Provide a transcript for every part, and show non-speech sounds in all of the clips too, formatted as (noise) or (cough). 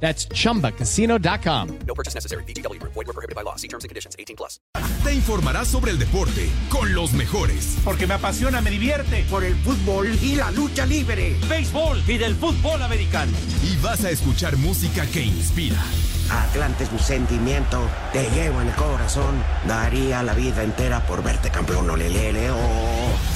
That's chumbacasino.com. No purchase necessary. BGW. Void were prohibited by law. See terms and conditions. 18 plus. Te informarás sobre el deporte con los mejores. Porque me apasiona, me divierte. Por el fútbol y la lucha libre. Béisbol y del fútbol americano. Y vas a escuchar música que inspira. Atlante es mi sentimiento, te llevo en el corazón. Daría la vida entera por verte campeón, olelele, oh.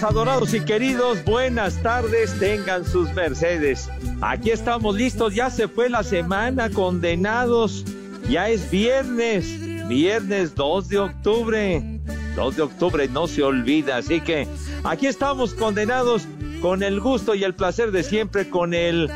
Adorados y queridos, buenas tardes, tengan sus mercedes. Aquí estamos listos, ya se fue la semana, condenados. Ya es viernes, viernes 2 de octubre. 2 de octubre no se olvida, así que aquí estamos condenados con el gusto y el placer de siempre, con el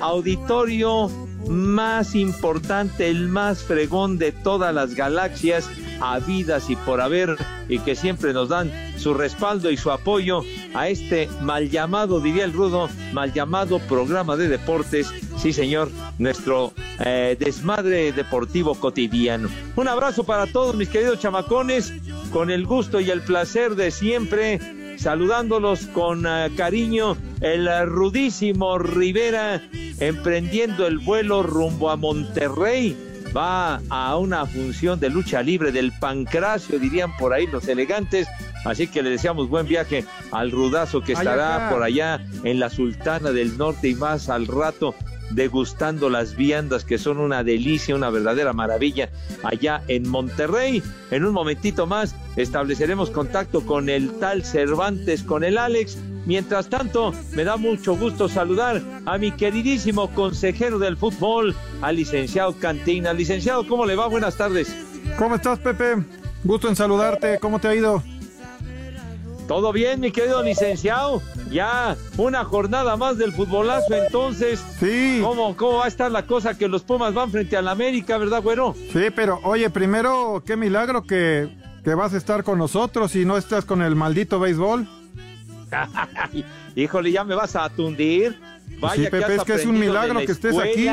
auditorio más importante, el más fregón de todas las galaxias habidas y por haber, y que siempre nos dan su respaldo y su apoyo a este mal llamado, diría el rudo, mal llamado programa de deportes. Sí, señor, nuestro eh, desmadre deportivo cotidiano. Un abrazo para todos mis queridos chamacones, con el gusto y el placer de siempre saludándolos con eh, cariño, el rudísimo Rivera emprendiendo el vuelo rumbo a Monterrey. Va a una función de lucha libre del pancracio, dirían por ahí los elegantes. Así que le deseamos buen viaje al rudazo que estará por allá en la Sultana del Norte y más al rato degustando las viandas que son una delicia, una verdadera maravilla allá en Monterrey. En un momentito más estableceremos contacto con el tal Cervantes, con el Alex. Mientras tanto, me da mucho gusto saludar a mi queridísimo consejero del fútbol, al licenciado Cantina. Licenciado, ¿cómo le va? Buenas tardes. ¿Cómo estás, Pepe? Gusto en saludarte. ¿Cómo te ha ido? ¿Todo bien, mi querido licenciado? Ya una jornada más del futbolazo, entonces. Sí. ¿Cómo, ¿Cómo va a estar la cosa que los Pumas van frente al América, verdad, güero? Sí, pero oye, primero, qué milagro que, que vas a estar con nosotros y no estás con el maldito béisbol. (laughs) Híjole, ya me vas a atundir. Vaya sí, Pepe, has es que es un milagro la que estés aquí.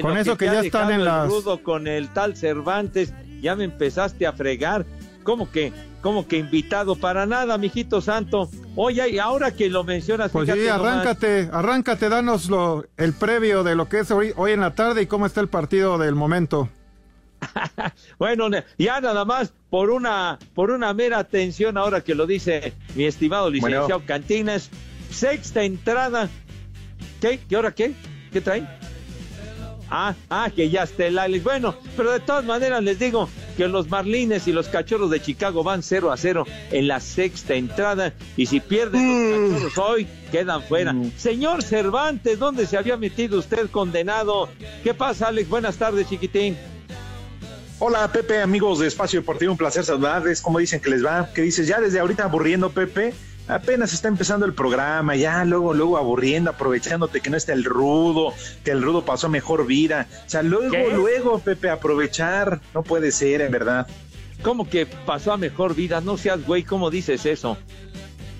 Con eso que te ya están en las- con el tal Cervantes, ya me empezaste a fregar. ¿Cómo que, cómo que invitado? Para nada, mijito santo. Oye, y ahora que lo mencionas, Pues sí, nomás. arráncate, arráncate, danos lo, el previo de lo que es hoy, hoy en la tarde y cómo está el partido del momento. (laughs) Bueno, ya nada más por una por una mera atención ahora que lo dice mi estimado licenciado Cantinas, sexta entrada. ¿Qué? ¿Qué hora qué? ¿Qué trae? Ah, ah, que ya está el Alex. Bueno, pero de todas maneras les digo que los Marlines y los Cachorros de Chicago van 0 a 0 en la sexta entrada y si pierden los Cachorros hoy quedan fuera. Señor Cervantes, ¿dónde se había metido usted condenado? ¿Qué pasa, Alex? Buenas tardes, chiquitín. Hola Pepe, amigos de Espacio Deportivo, un placer saludarles. ¿Cómo dicen que les va? ¿Qué dices? Ya desde ahorita aburriendo, Pepe. Apenas está empezando el programa, ya luego, luego aburriendo, aprovechándote que no está el rudo, que el rudo pasó mejor vida. O sea, luego, ¿Qué? luego, Pepe, aprovechar. No puede ser, en verdad. ¿Cómo que pasó a mejor vida? No seas güey, ¿cómo dices eso?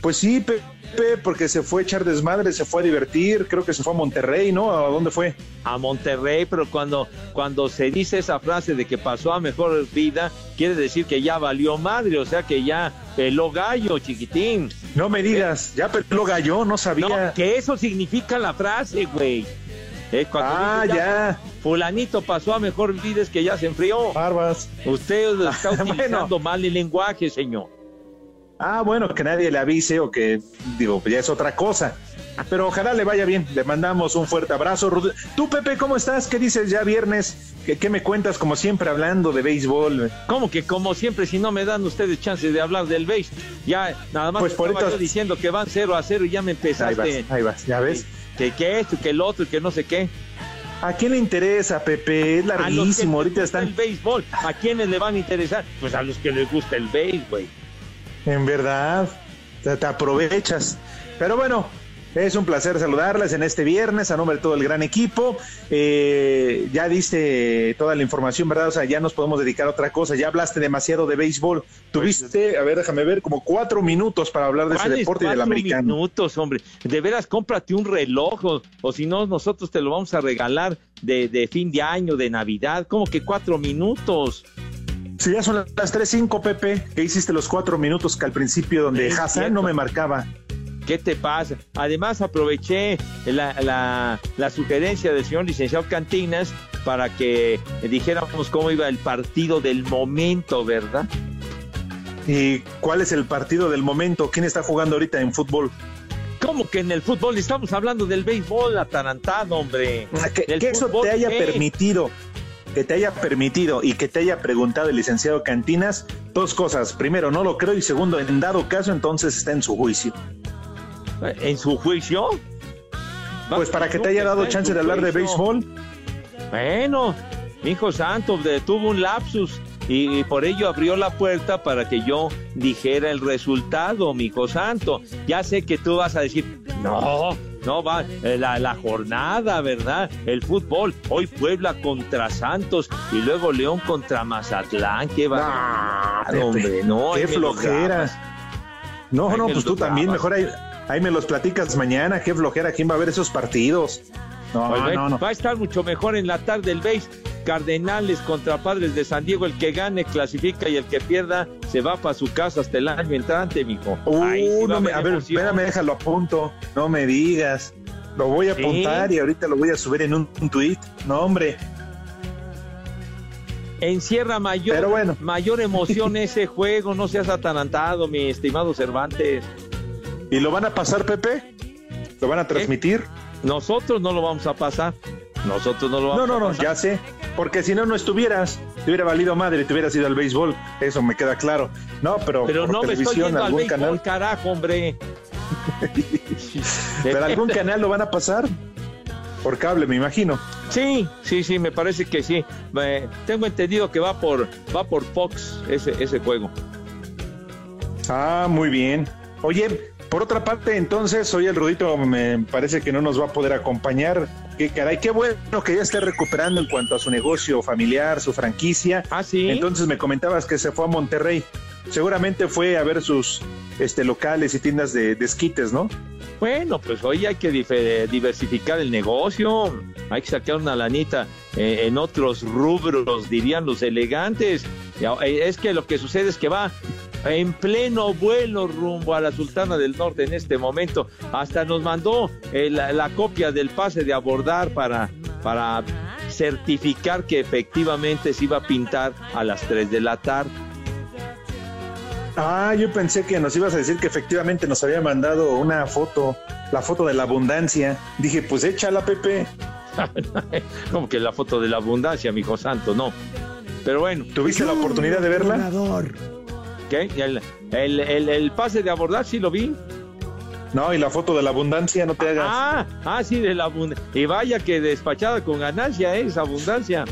Pues sí, Pepe, porque se fue a echar desmadre, se fue a divertir, creo que se fue a Monterrey, ¿no? ¿A dónde fue? A Monterrey, pero cuando, cuando se dice esa frase de que pasó a mejor vida, quiere decir que ya valió madre, o sea que ya peló gallo, chiquitín. No me digas, ya peló gallo, no sabía. No, que eso significa la frase, güey. Eh, cuando Ah, dice ya. Fulanito pasó a mejor vida es que ya se enfrió. Barbas. Usted está (laughs) Bueno. utilizando mal el lenguaje, señor. Ah, bueno, que nadie le avise o que, digo, ya es otra cosa. Pero ojalá le vaya bien. Le mandamos un fuerte abrazo. Tú, Pepe, ¿cómo estás? ¿Qué dices ya viernes? ¿Qué, qué me cuentas como siempre hablando de béisbol? ¿Cómo que como siempre, si no me dan ustedes chance de hablar del base? Ya, nada más Pues por estaba esto- yo diciendo que van 0 a 0 y ya me Ahí empezaste. vas, ahí vas, ya ves. Que, que esto, que el otro, que no sé qué. ¿A quién le interesa, Pepe? Es A los que larguísimo, ahorita gusta el están... béisbol. ¿A quiénes le van a interesar? Pues a los que les gusta el béisbol, güey. En verdad, te, aprovechas. Pero bueno, es un placer saludarles en este viernes a nombre de todo el gran equipo. Eh, ya diste toda la información, ¿verdad? O sea, ya nos podemos dedicar a otra cosa. Ya hablaste demasiado de béisbol. Tuviste, a ver, déjame ver, como cuatro minutos para hablar de ese ¿Cuáles deporte y del cuatro americano. minutos, hombre. De veras, cómprate un reloj o, o si no, nosotros te lo vamos a regalar de, de fin de año, de Navidad. ¿Cómo que cuatro minutos? Si ya son las 3.05, Pepe, que hiciste los cuatro minutos que al principio donde Es Hassan cierto. no me marcaba. ¿Qué te pasa? Además, aproveché la, la- la sugerencia del señor licenciado Cantinas para que dijéramos cómo iba el partido del momento, ¿verdad? ¿Y cuál es el partido del momento? ¿Quién está jugando ahorita en fútbol? ¿Cómo que en el fútbol? Estamos hablando del béisbol atarantado, hombre. Que, Del que eso te haya permitido, que te haya permitido y que te haya preguntado el licenciado Cantinas, dos cosas. Primero, no lo creo y segundo, en dado caso, entonces está en su juicio. ¿En su juicio? Pues para que te haya dado chance de hablar de béisbol. Bueno, mi hijo santo, tuvo un lapsus y, y por ello abrió la puerta para que yo dijera el resultado, mi hijo santo. Ya sé que tú vas a decir, no, no va, eh, la, la jornada, ¿verdad? El fútbol, hoy Puebla contra Santos y luego León contra Mazatlán, qué va, Pepe, hombre, no, qué flojera. No, no, pues tú también, mejor ahí, ahí me los platicas mañana, qué flojera, ¿quién va a ver esos partidos? No, Pues ve, no, no. Va a estar mucho mejor en la tarde el base. Cardenales contra Padres de San Diego. El que gane clasifica y el que pierda se va para su casa hasta el año entrante, mijo. Uh, Ahí sí va no a me- a ver, espérame, déjalo a punto. No me digas. Lo voy a Sí. apuntar y ahorita lo voy a subir en un, un tweet. No, hombre. Encierra mayor, Pero bueno. mayor emoción (laughs) ese juego. No seas atarantado, mi estimado Cervantes. ¿Y lo van a pasar, Pepe? ¿Lo van a transmitir? Nosotros no lo vamos a pasar. Nosotros no lo No, vamos no, a no, pasar. ya sé. Porque si no, no estuvieras. Te hubiera valido madre, te hubieras ido al béisbol. Eso me queda claro. No, pero, Pero por no me estoy televisión, yendo al algún béisbol, canal. carajo, hombre. (laughs) Pero algún (laughs) canal lo van a pasar. Por cable, me imagino. Sí, sí, sí, me parece que sí. Tengo entendido que va por, va por Fox ese, ese juego. Ah, muy bien. Oye, por otra parte, entonces, hoy el Rudito me parece que no nos va a poder acompañar. Qué caray, qué bueno que ya esté recuperando en cuanto a su negocio familiar, su franquicia. Ah, sí. Entonces me comentabas que se fue a Monterrey. Seguramente fue a ver sus este, locales y tiendas de, de esquites, ¿no? Bueno, pues hoy hay que diversificar el negocio, hay que sacar una lanita eh, en otros rubros, dirían los elegantes. Eh, Es que lo que sucede es que va en pleno vuelo rumbo a la Sultana del Norte en este momento. Hasta nos mandó eh, la, la copia del pase de abordar para, para certificar que efectivamente se iba a pintar a las 3 de la tarde. Ah, yo pensé que nos ibas a decir que efectivamente nos había mandado una foto, la foto de la abundancia. Dije, pues échala, Pepe. (laughs) Como que la foto de la abundancia, mi hijo santo, no. Pero bueno. ¿Tuviste la oportunidad de verla? ¿Qué? El, el, el- el pase de abordar sí lo vi. No, y la foto de la abundancia, no te hagas. Ah, ah, sí, de la abundancia. Y vaya que despachada con ganancia, ¿eh? esa abundancia.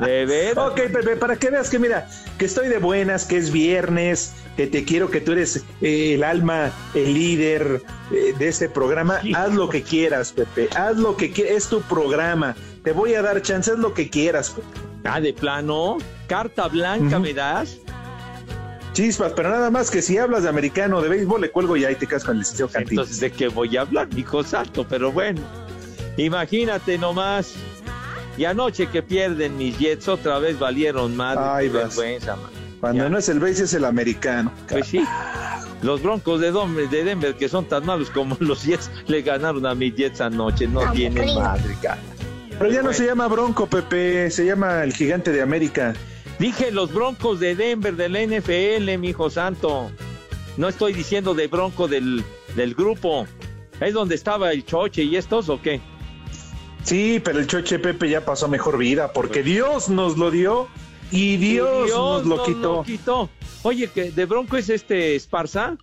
De veras. Ok, Pepe, para que veas que mira, que estoy de buenas, que es viernes, que te quiero, que tú eres eh, el alma, el líder eh, de este programa. Haz lo que quieras, Pepe. Haz lo que quieras. Es tu programa. Te voy a dar chance, haz lo que quieras, Pepe. Ah, de plano. Carta blanca me das. Chispas, pero nada más que si hablas de americano, de béisbol, le cuelgo y ahí te casas con el licenciado Cantín. Entonces, ¿de qué voy a hablar, mi hijo santo? Pero bueno, imagínate nomás. Y anoche que pierden mis Jets, otra vez valieron madre. Ay, vergüenza, man. Cuando Ya. no es el béis, es el americano. Pues sí. Los Broncos de, Dom- de Denver, que son tan malos como (laughs) los Jets, le ganaron a mis Jets anoche. No tienen madre, cara. Pero ya no Bueno. se llama Bronco, Pepe, se llama el gigante de América. Dije los Broncos de Denver del NFL, mi hijo santo. No estoy diciendo de Bronco del, del grupo. ¿Es donde estaba el Choche y estos o qué? Sí, pero el Choche Pepe ya pasó a mejor vida porque Dios nos lo dio y Dios, nos lo quitó. quitó. Oye, que de Bronco es este Esparza.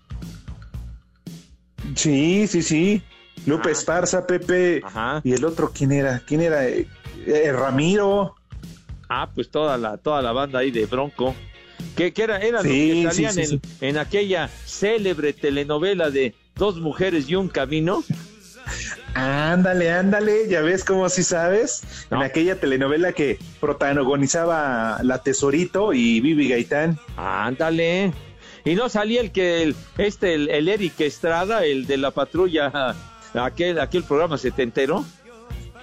Sí, sí, sí. Lupe Ah. Esparza, Pepe. Ajá. ¿Y el otro quién era? ¿Quién era? Eh, eh, Ramiro. Ah, pues toda la, toda la banda ahí de Bronco. Que, que era, eran Sí, los que salían sí, en, sí. en aquella célebre telenovela de Dos mujeres y un camino. Ándale, ándale, ya ves cómo así sabes. No. En aquella telenovela que protagonizaba La Tesorito y Vivi Gaitán. Ándale. Y no salía el que el, este, el, el Eric Estrada, el de la patrulla, aquel, aquel programa setentero.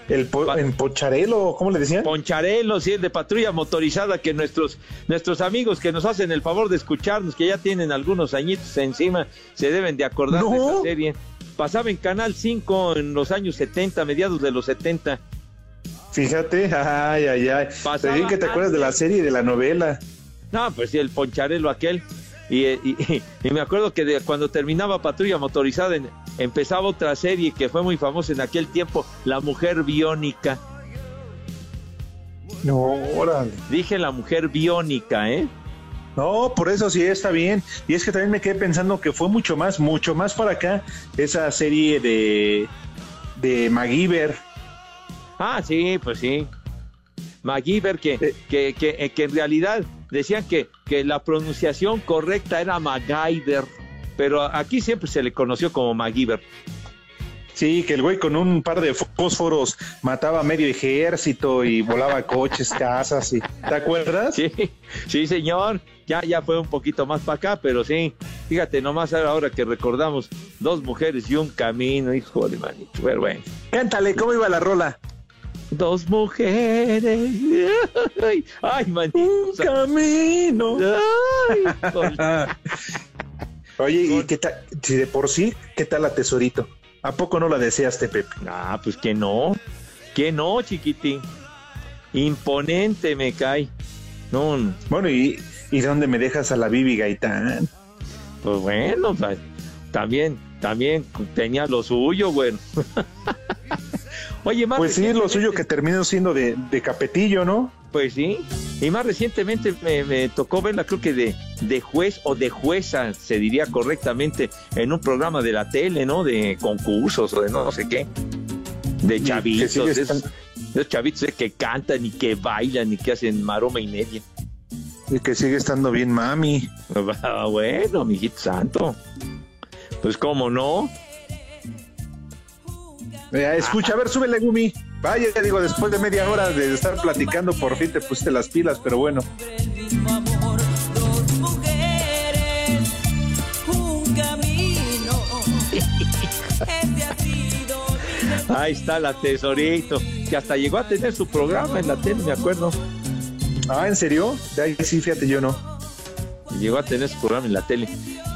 El po- en Pocharelo, ¿cómo le decían? Poncharelo, sí, el de patrulla motorizada, que nuestros, nuestros amigos que nos hacen el favor de escucharnos, que ya tienen algunos añitos encima, se deben de acordar de esa serie. Pasaba en Canal 5 en los años 70, mediados de los 70. Fíjate, ay, ay, ay. Pasaba bien que te acuerdas de la serie y de la novela. No, pues sí, el poncharelo aquel. Y, y- y me acuerdo que de- cuando terminaba Patrulla Motorizada en- empezaba otra serie que fue muy famosa en aquel tiempo, La Mujer Biónica. No, órale. Dije La Mujer Biónica, ¿eh? No, por eso sí está bien. Y es que también me quedé pensando que fue mucho más, mucho más para acá esa serie de, de MacGyver. Ah, sí, pues sí. MacGyver, que, Eh. que, que, eh, que en realidad decían que, que la pronunciación correcta era MacGyver, pero aquí siempre se le conoció como MacGyver. Sí, que el güey con un par de fósforos mataba a medio ejército y volaba coches, casas. Y, ¿Te acuerdas? Sí, sí, señor. Ya, ya fue un poquito más para acá, pero sí. Fíjate, nomás ahora que recordamos dos mujeres y un camino, hijo de manito. Pero bueno. Cántale, ¿cómo iba la rola? Dos mujeres. Ay, ay manito. camino. Ay. (laughs) Oye, ¿y qué tal? Si de por sí, ¿qué tal la tesorito? ¿A poco no la deseaste, Pepe? Ah, pues que no. Que no, chiquitín. Imponente me cae. No, no. Bueno, ¿y, y dónde me dejas a la Bibi Gaitán? pues bueno, pues, también, también tenía lo suyo, bueno. (laughs) Oye, más Pues sí, lo suyo que terminó siendo de, de capetillo, ¿no? Pues sí, y más recientemente me, me tocó verla, creo que de, de juez o de jueza, se diría correctamente, en un programa de la tele, ¿no? De concursos o de no, sé qué. De chavitos, sigue esos, chavitos que cantan y que bailan y que hacen maroma y media. Y que sigue estando bien mami. (laughs) Bueno, mijito santo. Pues cómo no. Eh, escucha, a ver, súbele, Gumi. Vaya, digo, después de media hora de estar platicando, por fin te pusiste las pilas, pero bueno. (laughs) Ahí está la tesorito, que hasta llegó a tener su programa en la tele, me acuerdo. Ah, ¿en serio? Sí, fíjate, yo no. Llegó a tener su programa en la tele.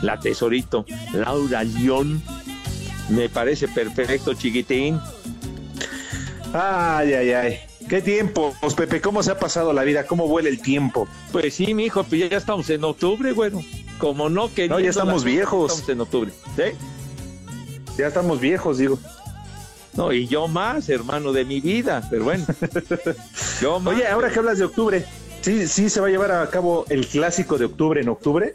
La tesorito, Laura León. Me parece perfecto, chiquitín. Ay, ay, ay. ¿Qué tiempo, Pepe? ¿Cómo se ha pasado la vida? ¿Cómo vuela el tiempo? Pues sí, mi hijo, pues ya estamos en octubre, bueno. Como no que No, ya estamos viejos. Estamos en octubre. ¿sí? Ya estamos viejos, digo. No, y yo más, hermano de mi vida, pero bueno. (laughs) Yo más. Oye, ahora que hablas de octubre, ¿sí, sí se va a llevar a cabo el clásico de octubre en octubre?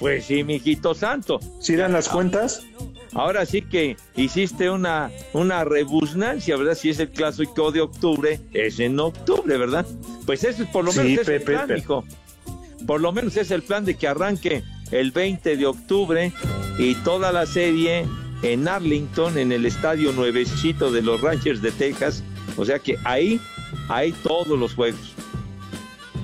Pues sí, mijito santo. ¿Sí dan las cuentas? Ahora sí que hiciste una, una rebusnancia, ¿verdad? Si es el clásico de octubre, es en octubre, ¿verdad? Pues eso es por lo Sí, menos es el plan, hijo. Por lo menos es el plan de que arranque el 20 de octubre y toda la serie en Arlington, en el estadio nuevecito de los Rangers de Texas. O sea que ahí hay todos los juegos.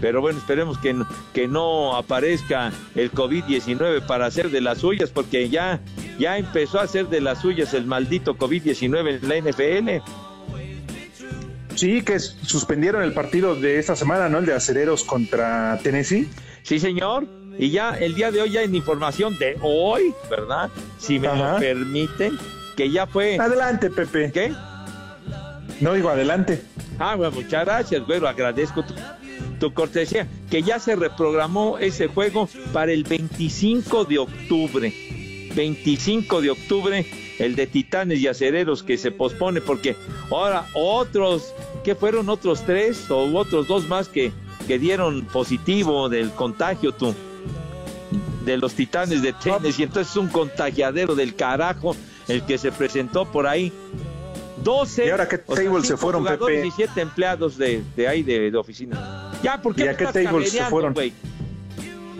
Pero bueno, esperemos que, no- que no aparezca el COVID-19 para hacer de las suyas, porque ya, ya empezó a hacer de las suyas el maldito COVID-19 en la NFL. Sí, que suspendieron el partido de esta semana, ¿no? El de Acereros contra Tennessee. Sí, señor. Y ya el día de hoy ya en información de hoy, ¿verdad? Si me Ajá. lo permiten, que ya fue... Adelante, Pepe. ¿Qué? No digo adelante. Ah, bueno, muchas gracias, güero, agradezco tu, tu cortesía. Que ya se reprogramó ese juego para el 25 de octubre. 25 de octubre el de Titanes y Acereros que se pospone porque ahora otros, que fueron otros tres o otros dos más que, que dieron positivo del contagio tú? De los Titanes de Tennessee, y entonces es un contagiadero del carajo el que se presentó por ahí. 12 ¿Y ahora qué o sea, table se fueron, jugadores Pepe? y 7 empleados de, de ahí de, de oficina. Ya, ¿por qué ¿Y me a qué estás tables se fueron?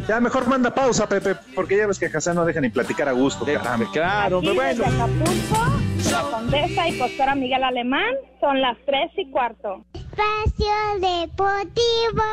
Ya mejor manda pausa, Pepe, porque ya ves que Hassan no deja ni platicar a gusto. De- caramba. Claro, pero bueno. desde Acapulco, la Condesa y Costora Miguel Alemán, son las tres y cuarto. Espacio Deportivo.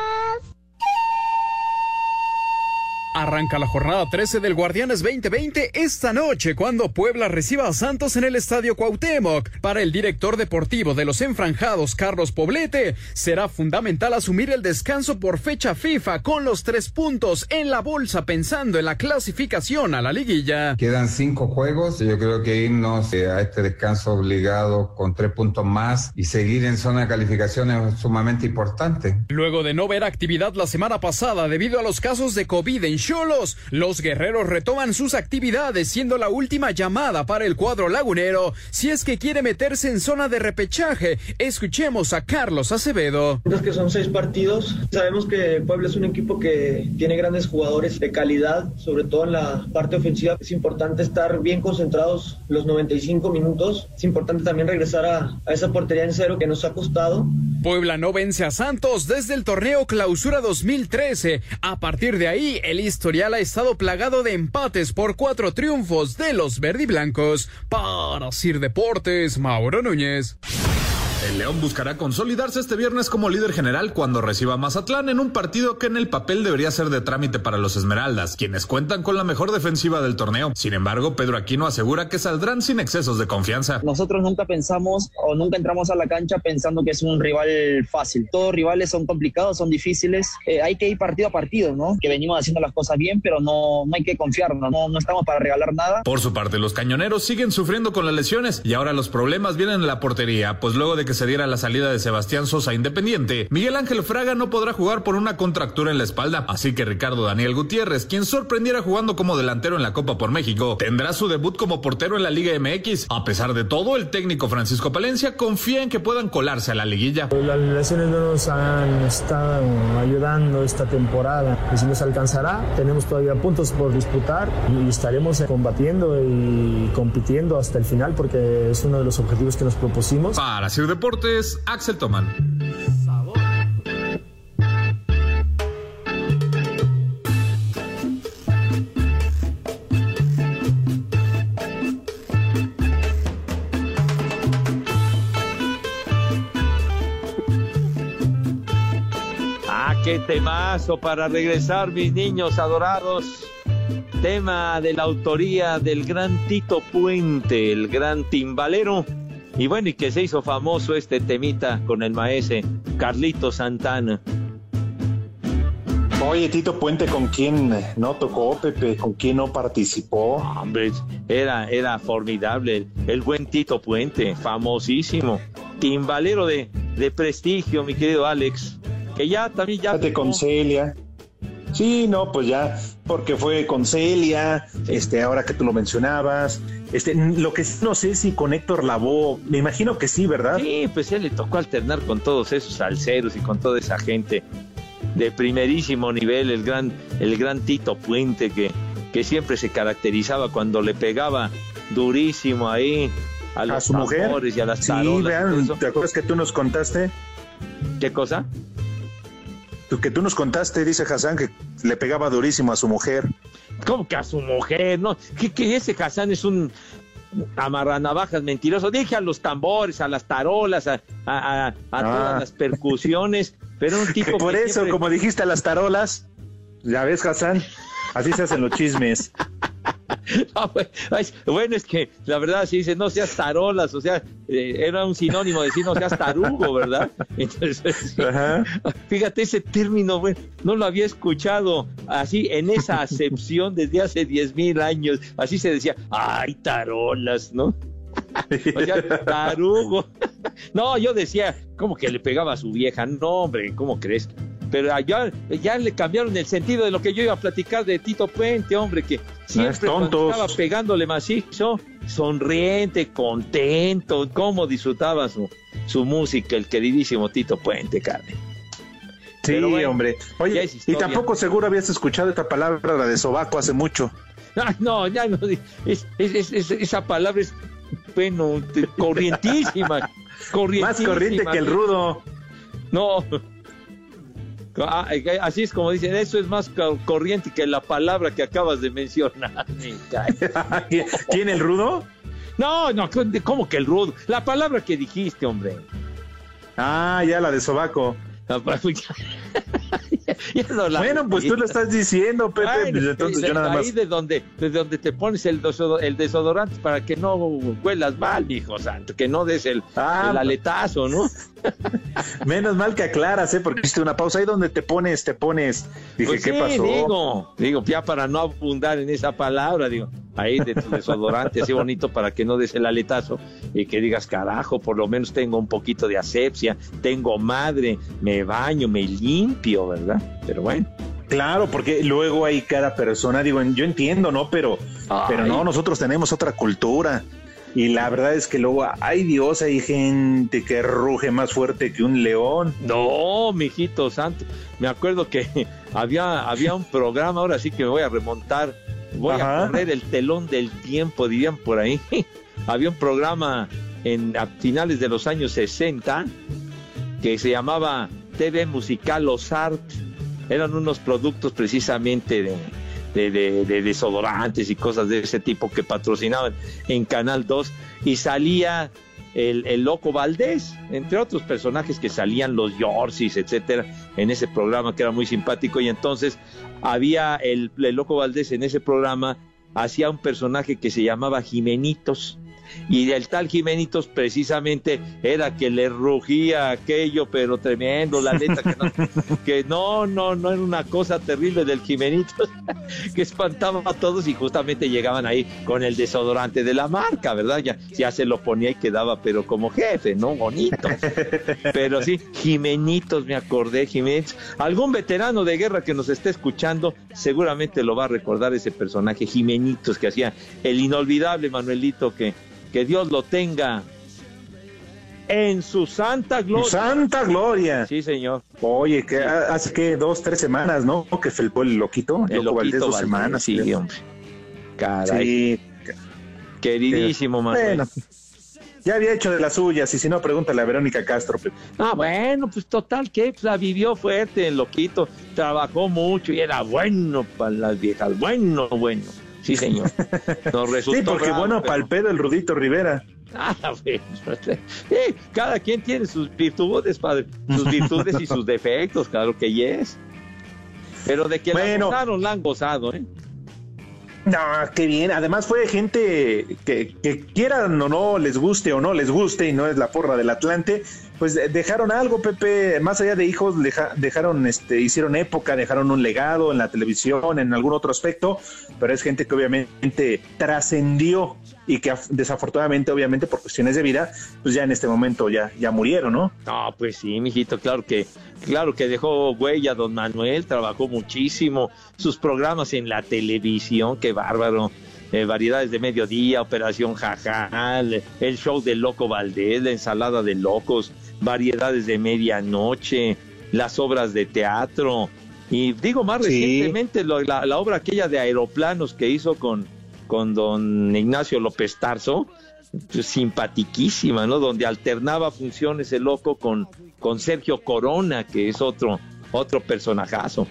Arranca la jornada 13 del Guardianes 2020 esta noche cuando Puebla reciba a Santos en el Estadio Cuauhtémoc. Para el director deportivo de los enfranjados, Carlos Poblete, será fundamental asumir el descanso por fecha FIFA con los tres puntos en la bolsa pensando en la clasificación a la liguilla. Quedan cinco juegos, yo creo que irnos eh, a este descanso obligado con tres puntos más y seguir en zona de calificación es sumamente importante. Luego de no ver actividad la semana pasada debido a los casos de COVID en Cholos, los guerreros retoman sus actividades siendo la última llamada para el cuadro lagunero si es que quiere meterse en zona de repechaje. Escuchemos a Carlos Acevedo. Que son seis partidos. Sabemos que Puebla es un equipo que tiene grandes jugadores de calidad, sobre todo en la parte ofensiva. Es importante estar bien concentrados los 95 minutos. Es importante también regresar a, a esa portería en cero que nos ha costado. Puebla no vence a Santos desde el torneo Clausura 2013. A partir de ahí, el historial ha estado plagado de empates por cuatro triunfos de los verdiblancos. Para Sir Deportes, Mauro Núñez. El León buscará consolidarse este viernes como líder general cuando reciba a Mazatlán en un partido que en el papel debería ser de trámite para los Esmeraldas, quienes cuentan con la mejor defensiva del torneo. Sin embargo, Pedro Aquino asegura que saldrán sin excesos de confianza. Nosotros nunca pensamos o nunca entramos a la cancha pensando que es un rival fácil. Todos rivales son complicados, son difíciles. Eh, hay que ir partido a partido, ¿no? Que venimos haciendo las cosas bien, pero no, no hay que confiarnos, no, no estamos para regalar nada. Por su parte, los cañoneros siguen sufriendo con las lesiones y ahora los problemas vienen en la portería, pues luego de que se diera la salida de Sebastián Sosa Independiente, Miguel Ángel Fraga no podrá jugar por una contractura en la espalda, así que Ricardo Daniel Gutiérrez, quien sorprendiera jugando como delantero en la Copa por México, tendrá su debut como portero en la Liga MX. A pesar de todo, el técnico Francisco Palencia confía en que puedan colarse a la liguilla. Las lesiones no nos han estado ayudando esta temporada. Y si nos alcanzará, tenemos todavía puntos por disputar y estaremos combatiendo y compitiendo hasta el final porque es uno de los objetivos que nos propusimos. Para Sir Axel Tomán. Ah, qué temazo para regresar, mis niños adorados. Tema de la autoría del gran Tito Puente, el gran timbalero. Y bueno, y que se hizo famoso este temita con el maese Carlito Santana. Oye, Tito Puente, ¿con quién no tocó, Pepe? ¿Con quién no participó? Hombre, era, era formidable el, el buen Tito Puente, famosísimo. Timbalero de, de prestigio, mi querido Alex. Que ya también ya. Fíjate con Celia. Sí, no, pues ya, porque fue con Celia, este, ahora que tú lo mencionabas, este, lo que sí no sé si con Héctor Lavoe, me imagino que sí, ¿verdad? Sí, pues él le tocó alternar con todos esos salseros y con toda esa gente de primerísimo nivel, el gran, el gran Tito Puente que, que siempre se caracterizaba cuando le pegaba durísimo ahí a los a su mujer y a las sí, tarolas todo vean. ¿te acuerdas que tú nos contaste? ¿Qué cosa? Que tú nos contaste, dice Hassan, que le pegaba durísimo a su mujer. ¿Cómo que a su mujer? No, que, que ese Hassan es un amarranavajas mentiroso. Dije a los tambores, a las tarolas, a, a- a- a Ah. todas las percusiones, pero un tipo Que (laughs) por que eso, siempre- como dijiste a las tarolas, ya ves, Hassan, así se hacen los chismes. (laughs) Ah, bueno, es que la verdad sí dice, no seas tarolas, o sea, eh, era un sinónimo de decir no seas tarugo, ¿verdad? (laughs) Entonces, fíjate ese término, bueno, no lo había escuchado así en esa (laughs) acepción desde hace diez mil años, así se decía, ay, tarolas, ¿no? O sea, tarugo. No, yo decía, ¿cómo que le pegaba a su vieja? No, hombre, ¿cómo crees? Pero ya, ya le cambiaron el sentido de lo que yo iba a platicar de Tito Puente, hombre, que siempre cuando estaba pegándole macizo, sonriente, contento, cómo disfrutaba su, su música, el queridísimo Tito Puente, Carmen. Sí, bueno, hombre. Oye, y tampoco seguro habías escuchado esta palabra, la de sobaco, hace mucho. Ay, no, ya no. Es, es- es- es- esa palabra es, bueno, corrientísima. (laughs) Más corriente que el rudo. No. Ah, eh, Así es como dicen, eso es más co- corriente que la palabra que acabas de mencionar. (laughs) (laughs) ¿Quién, el rudo? No, no, ¿cómo que el rudo? La palabra que dijiste, hombre. Ah, ya la de sobaco. (laughs) bueno, pues tú lo estás diciendo, Pepe. Bueno, pues entonces es yo nada ahí más. de donde, de donde te pones el, el desodorante para que no huelas mal, hijo santo, que no des el, Ah, el aletazo, ¿no? (laughs) Menos mal que aclaras, ¿eh? Porque hiciste una pausa ahí donde te pones, te pones. Dije, Pues ¿qué pasó? Digo, digo, ya para no abundar en esa palabra, digo, ahí de tu desodorante así bonito para que no des el aletazo y que digas, carajo, por lo menos tengo un poquito de asepsia, tengo madre, me baño, me limpio, ¿verdad? Pero bueno. Claro, porque luego hay cada persona, digo, yo entiendo, ¿no? Pero, pero no, nosotros tenemos otra cultura. Y la verdad es que luego, ay Dios, hay gente que ruge más fuerte que un león. No, mijito santo. Me acuerdo que (laughs) había, había un programa, ahora sí que me voy a remontar, voy Ajá. a correr el telón del tiempo, dirían por ahí. (laughs) había un programa en a finales de los años 60 que se llamaba TV Musical Los Art. Eran unos productos precisamente de, de, de- de desodorantes y cosas de ese tipo que patrocinaban en Canal 2 y salía el, el Loco Valdés, entre otros personajes que salían los Yorsis, etcétera, en ese programa que era muy simpático. Y entonces había el, el Loco Valdés en ese programa, hacía un personaje que se llamaba Jimenitos. Y el tal Jimenitos precisamente era que le rugía aquello, pero tremendo, la neta, que no, (laughs) que no, no, no era una cosa terrible del Jimenitos, (laughs) que espantaba a todos y justamente llegaban ahí con el desodorante de la marca, ¿verdad? Ya, ya se lo ponía y quedaba, pero como jefe, ¿no? Bonito. Pero sí, Jimenitos, me acordé, Jimenitos. Algún veterano de guerra que nos esté escuchando seguramente lo va a recordar ese personaje, Jimenitos, que hacía el inolvidable Manuelito, que, que Dios lo tenga en su santa gloria. Santa gloria. Sí, señor. Oye, que hace que dos, tres semanas, ¿no? Que felpó el loquito, El Loco Valdés, dos Valdés, semanas. sí, hombre. Caray. Sí. Queridísimo Manuel. Bueno, ya había hecho de las suyas, y si no, pregúntale a Verónica Castro. Ah, bueno, pues total, que pues, la vivió fuerte, el loquito, trabajó mucho y era bueno para las viejas, bueno, bueno. Sí, señor. Nos (laughs) resultó Sí, porque bueno, pero- para el Rudito Rivera. Ah, bueno, sí, cada quien tiene sus virtudes, padre, sus virtudes y sus (laughs) defectos, claro que yes. Pero de que Bueno. la gozaron, la han gozado, ¿eh? No, qué bien. Además fue gente que, quieran o no, les guste o no les guste, y no es la porra del Atlante, pues eh, dejaron algo, Pepe, más allá de hijos, deja- dejaron, este, hicieron época, dejaron un legado en la televisión, en algún otro aspecto, pero es gente que obviamente trascendió y que af- desafortunadamente, obviamente, por cuestiones de vida, pues ya en este momento ya, ya murieron, ¿no? No, pues sí, mijito, claro que, claro que dejó huella don Manuel, trabajó muchísimo, sus programas en la televisión, qué bárbaro. eh, variedades de mediodía, Operación Jajal, el show del Loco Valdés, la ensalada de locos, variedades de medianoche, las obras de teatro. Y digo más Sí. recientemente lo- la, la obra aquella de aeroplanos que hizo con, con don Ignacio López Tarso, simpatiquísima, ¿no? Donde alternaba funciones el loco con, con Sergio Corona, que es otro, otro personajazo.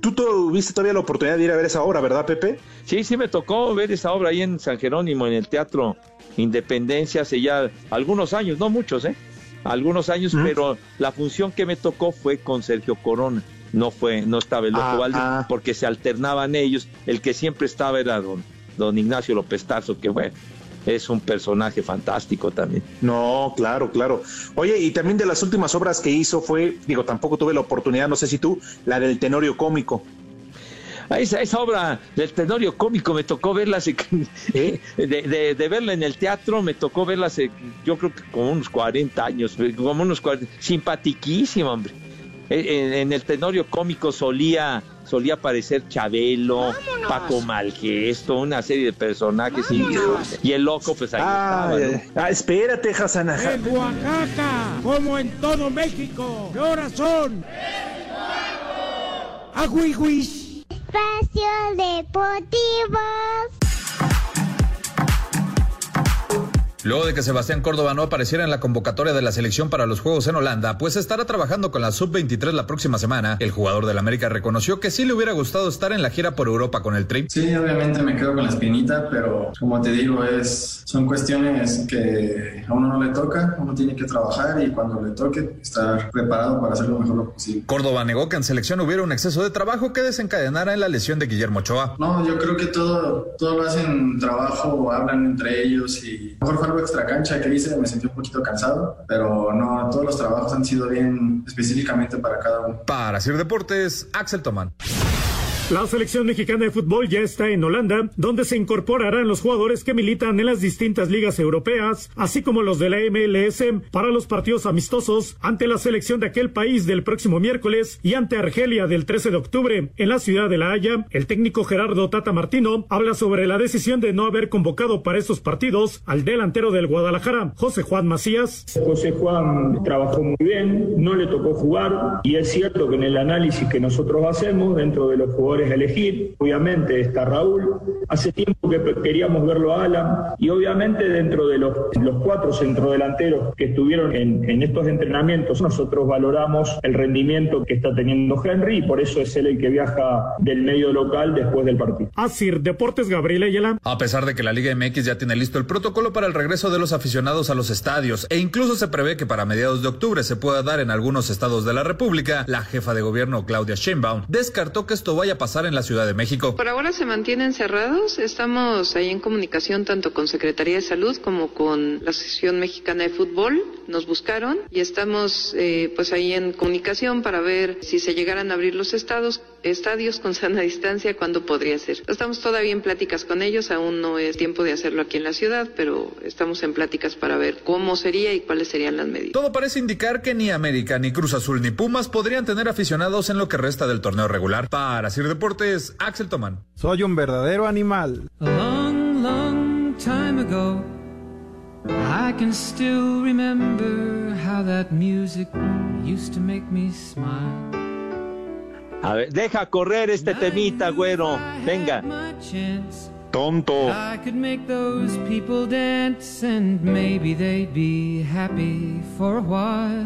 Tú tuviste todavía la oportunidad de ir a ver esa obra, ¿verdad, Pepe? Sí, sí me tocó ver esa obra ahí en San Jerónimo, en el Teatro Independencia, hace ya algunos años, no muchos, ¿eh? Algunos años, pero la función que me tocó fue con Sergio Corona. No fue, no estaba el Loco Ah, Valdés, ah. porque se alternaban ellos. El que siempre estaba era don, don Ignacio López Tarso, que bueno, es un personaje fantástico también. No, claro, claro. Oye, y también de las últimas obras que hizo fue, digo, tampoco tuve la oportunidad, no sé si tú, la del Tenorio Cómico. Ah, Esa, esa obra del tenorio cómico me tocó verla hace, (laughs) de, de- de verla en el teatro, me tocó verla hace, yo creo que como unos 40 años, como unos 40, simpatiquísima, hombre. En, en el tenorio cómico solía solía aparecer Chabelo, Paco Malgesto, una serie de personajes y, y el loco pues ahí Ah, estaba. ¿no? eh, ah, espérate, Hassan. En Oaxaca, como en todo México, ¿qué horas son? Aguiguis. Espacio Deportivo. Luego de que Sebastián Córdoba no apareciera en la convocatoria de la selección para los Juegos en Holanda, pues estará trabajando con la Sub-23 la próxima semana, el jugador del América reconoció que sí le hubiera gustado estar en la gira por Europa con el Tri. Sí, obviamente me quedo con la espinita, pero como te digo, es, son cuestiones que a uno no le toca, uno tiene que trabajar y cuando le toque estar preparado para hacer lo mejor posible. Córdoba negó que en selección hubiera un exceso de trabajo que desencadenara en la lesión de Guillermo Ochoa. No, yo creo que todo, todo lo hacen trabajo, hablan entre ellos y mejor fue algo extra cancha que hice, me sentí un poquito cansado, pero no, todos los trabajos han sido bien específicamente para cada uno. Para Sir Deportes, Axel Tomán. La selección mexicana de fútbol ya está en Holanda, donde se incorporarán los jugadores que militan en las distintas ligas europeas, así como los de la MLS, para los partidos amistosos ante la selección de aquel país del próximo miércoles y ante Argelia del 13 de octubre. En la ciudad de La Haya, el técnico Gerardo Tata Martino habla sobre la decisión de no haber convocado para estos partidos al delantero del Guadalajara, José Juan Macías. José Juan trabajó muy bien, no le tocó jugar y es cierto que en el análisis que nosotros hacemos dentro de los jugadores a elegir, obviamente está Raúl, hace tiempo que queríamos verlo a Alan y obviamente dentro de los, los cuatro centrodelanteros que estuvieron en, en estos entrenamientos nosotros valoramos el rendimiento que está teniendo Henry y por eso es él el que viaja del medio local después del partido. Asir Deportes Gabriel Ayala. A pesar de que la Liga MX ya tiene listo el protocolo para el regreso de los aficionados a los estadios e incluso se prevé que para mediados de octubre se pueda dar en algunos estados de la República, la jefa de gobierno Claudia Sheinbaum descartó que esto vaya a pasar en la Ciudad de México. Por ahora se mantienen cerrados. Estamos ahí en comunicación tanto con Secretaría de Salud como con la Asociación Mexicana de Fútbol. Nos buscaron y estamos eh, pues ahí en comunicación para ver si se llegaran a abrir los estados, estadios con sana distancia, cuándo podría ser. Estamos todavía en pláticas con ellos. Aún no es tiempo de hacerlo aquí en la ciudad, pero estamos en pláticas para ver cómo sería y cuáles serían las medidas. Todo parece indicar que ni América, ni Cruz Azul, ni Pumas podrían tener aficionados en lo que resta del torneo regular. Para Sir Deportes, Axel Tomán. Soy un verdadero animal. A long, long time ago, I can still remember how that music used to make me smile. A ver, deja correr este temita, güero. Venga. Tonto. I could make those people dance and maybe they'd be happy for a while.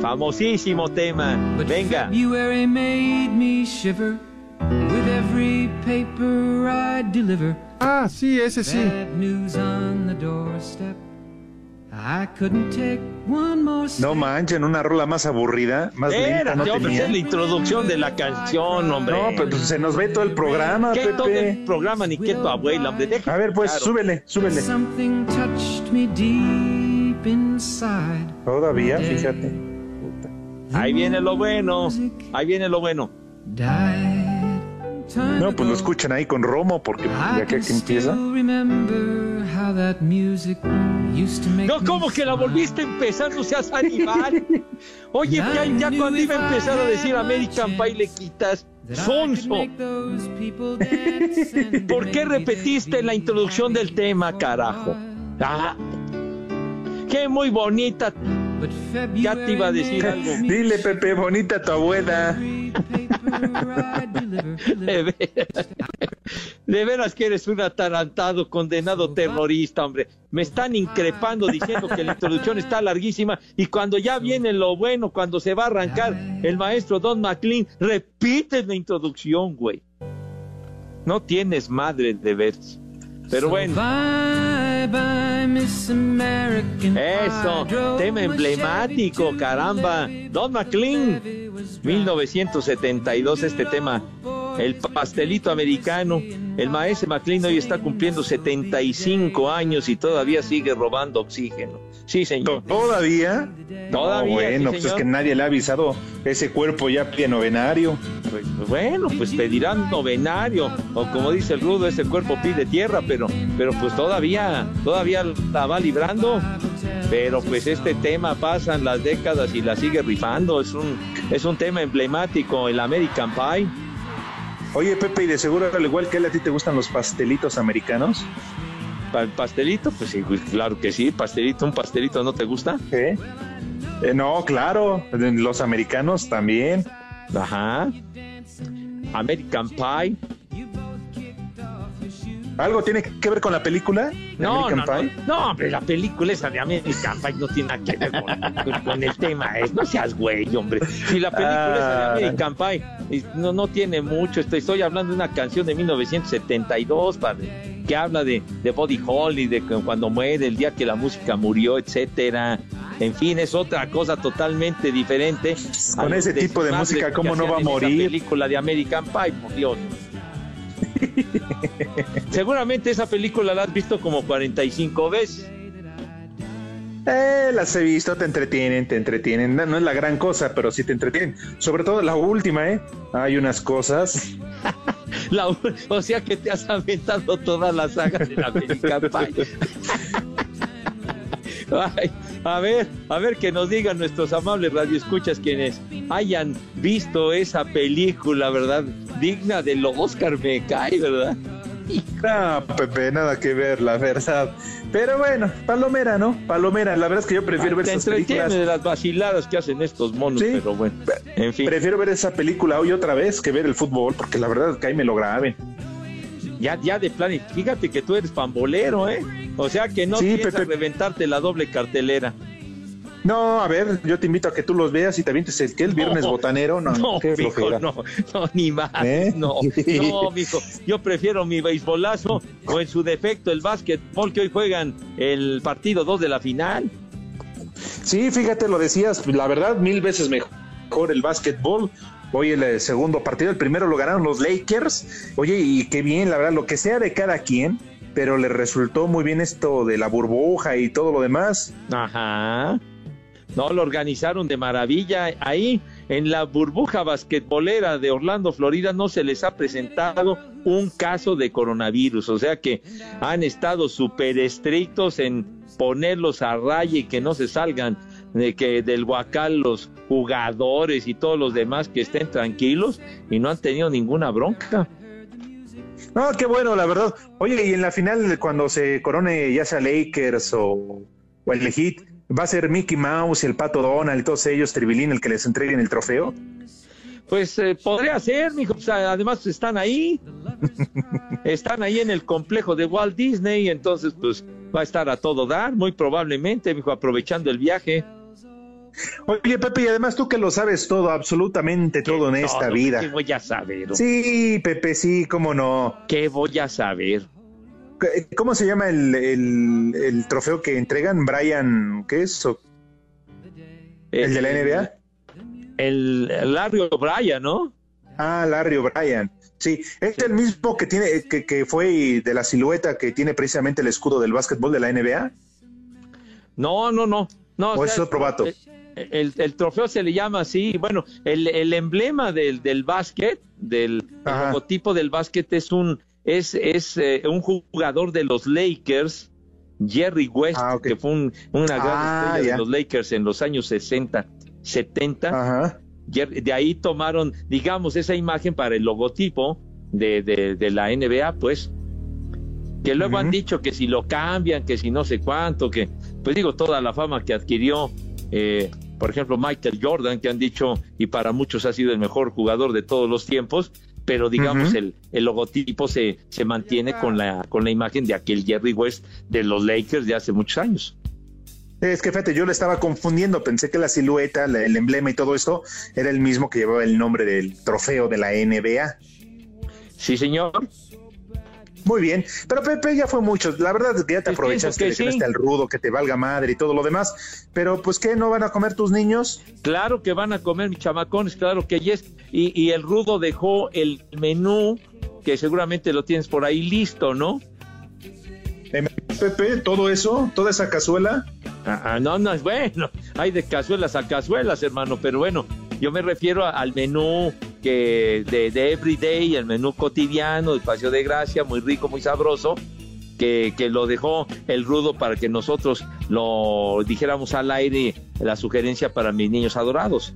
Famosísimo tema. Venga. February made me shiver with every paper I deliver. Ah, sí, ese sí. Bad news on the doorstep. I couldn't take one more step. No manchen, una rola más aburrida, más lenta Espérate, no hombre, tenía. es la introducción de la canción, hombre. No, pero pues se nos ve todo el programa, ¿Qué todo Pepe. el programa ni qué tu abuela, hombre? Deja A ver, pues, claro. súbele, súbele. Something touched me deep inside. Todavía, fíjate. Ahí viene lo bueno. Ahí viene lo bueno. No, pues lo escuchan ahí con Romo, porque ya que aquí empieza. No, ¿cómo que la volviste a empezar? No seas animal. (laughs) Oye, ya, ya cuando iba a empezar a decir American Pie le quitas. Sonso. (laughs) ¿Por qué repetiste la introducción del tema, carajo? Ah, qué muy bonita. Ya te iba a decir algo. Dile, Pepe, bonita tu abuela. De veras, de veras que eres un atarantado, condenado terrorista, hombre. Me están increpando diciendo que la introducción está (laughs) larguísima y cuando ya viene lo bueno, cuando se va a arrancar el maestro Don McLean, repites la introducción, güey. No tienes madre de veras. Pero bueno. Eso, tema emblemático, caramba. Don McLean, 1972, este tema. El pastelito americano. El maestro McLean hoy está cumpliendo 75 años y todavía sigue robando oxígeno. Sí, señor. ¿Todavía? Todavía, No, bueno, sí, pues es que nadie le ha avisado. Ese cuerpo ya pide novenario. Pues, bueno, pues pedirán novenario, o como dice el rudo, ese cuerpo pide tierra, pero, pero pues todavía, todavía la va librando. pero pues este tema pasan las décadas y la sigue rifando, es un, es un tema emblemático, el American Pie. Oye, Pepe, y de seguro, al igual que él, ¿a ti te gustan los pastelitos americanos? ¿El pastelito? Pues sí, claro que sí, pastelito, un pastelito, ¿no te gusta? ¿Eh? no, claro, los americanos también. Ajá. American Pie. ¿Algo tiene que ver con la película? No, no, no, no, hombre, la película esa de American Pie no tiene nada que ver con, con el tema. No seas güey, hombre. Si la película esa de American Pie no, no tiene mucho, estoy, estoy hablando de una canción de 1972, padre, que habla de, de Buddy Holly, de cuando muere, el día que la música murió, etcétera. En fin, es otra cosa totalmente diferente. Con ese tipo de música, ¿cómo no va a morir? La película de American Pie, por Dios. (laughs) Seguramente esa película la has visto como 45 veces. Eh, las he visto, te entretienen, te entretienen. No, es la gran cosa, pero sí te entretienen. Sobre todo la última, ¿eh? Hay unas cosas. (laughs) o sea que te has aventado toda la saga de la American Pie. (laughs) a ver, a ver que nos digan nuestros amables radioescuchas quienes hayan visto esa película, ¿verdad? Digna del Oscar me cae, ¿verdad? No, Pepe, nada que ver, la verdad. Pero bueno, Palomera, ¿no? Palomera, la verdad es que yo prefiero ver esas películas. de las vaciladas que hacen estos monos, pero bueno, en fin. Prefiero ver esa película hoy otra vez que ver el fútbol, porque la verdad es que ahí me lo graben. Ya, ya de plan, fíjate que tú eres pambolero, ¿eh? O sea que no sí, piensas reventarte la doble cartelera. No, a ver, yo te invito a que tú los veas y también te el que el viernes botanero, no, no, no, no, ni más, ¿Eh? no, (laughs) no, mijo, yo prefiero mi beisbolazo o en su defecto el básquetbol que hoy juegan el partido 2 de la final. Sí, fíjate, lo decías, la verdad, mil veces mejor el básquetbol. Hoy el eh, segundo partido, el primero lo ganaron los Lakers. Oye, y qué bien, la verdad, lo que sea de cada quien, pero le resultó muy bien esto de la burbuja y todo lo demás. Ajá. No, lo organizaron de maravilla. Ahí, en la burbuja basquetbolera de Orlando, Florida, no se les ha presentado un caso de coronavirus. O sea que han estado súper estrictos en ponerlos a raya y que no se salgan de que del Huacal los jugadores y todos los demás que estén tranquilos y no han tenido ninguna bronca. No, qué bueno, la verdad. Oye, y en la final, cuando se corone ya sea Lakers o, o el Heat, ¿Va a ser Mickey Mouse el Pato Donald todos ellos, Tribilín, el que les entreguen el trofeo? Pues eh, podría ser, mijo. además están ahí. (laughs) están ahí en el complejo de Walt Disney. Entonces, pues va a estar a todo dar, muy probablemente, mijo, aprovechando el viaje. Oye, Pepe, y además tú que lo sabes todo, absolutamente todo en esta vida. ¿Qué voy a saber? Sí, Pepe, sí, cómo no. ¿Qué voy a saber? ¿Cómo se llama el, trofeo que entregan? Brian, ¿qué es? ¿El, de la NBA? El, Larry O'Brien, ¿no? Ah, Larry O'Brien. Sí, es el mismo que tiene, que, fue de la silueta que tiene precisamente el escudo del básquetbol de la NBA. No, no, no. no o, es otro vato. El, trofeo se le llama así. Bueno, el, emblema del, del básquet, del logotipo del básquet es un es, es eh, un jugador de los Lakers, Jerry West, ah, que fue un, una gran ah, estrella de los Lakers en los años 60, 70. De ahí tomaron, digamos, esa imagen para el logotipo de, de, la NBA, pues. Que luego han dicho que si lo cambian, que si no sé cuánto, que, pues digo, toda la fama que adquirió, eh, por ejemplo, Michael Jordan, que han dicho, y para muchos ha sido el mejor jugador de todos los tiempos, pero digamos el, el, logotipo se, se mantiene con la, con la imagen de aquel Jerry West de los Lakers de hace muchos años. Es que fíjate, yo le estaba confundiendo, pensé que la silueta, el emblema y todo esto era el mismo que llevaba el nombre del trofeo de la NBA. Sí, señor. Muy bien, pero Pepe ya fue mucho. La verdad es que ya te aprovechaste que de que el rudo, que te valga madre y todo lo demás. Pero pues ¿qué? ¿No van a comer tus niños? Claro que van a comer mis chamacones, claro que yes. Y, y el rudo dejó el menú, que seguramente lo tienes por ahí listo, ¿no? Pepe, todo eso, toda esa cazuela. Ah, ah, no, no, es bueno, hay de cazuelas a cazuelas, hermano, pero bueno, yo me refiero al menú que de, de everyday, el menú cotidiano, el Paseo de Gracia, muy rico, muy sabroso, que, que lo dejó el rudo para que nosotros lo dijéramos al aire, la sugerencia para mis niños adorados.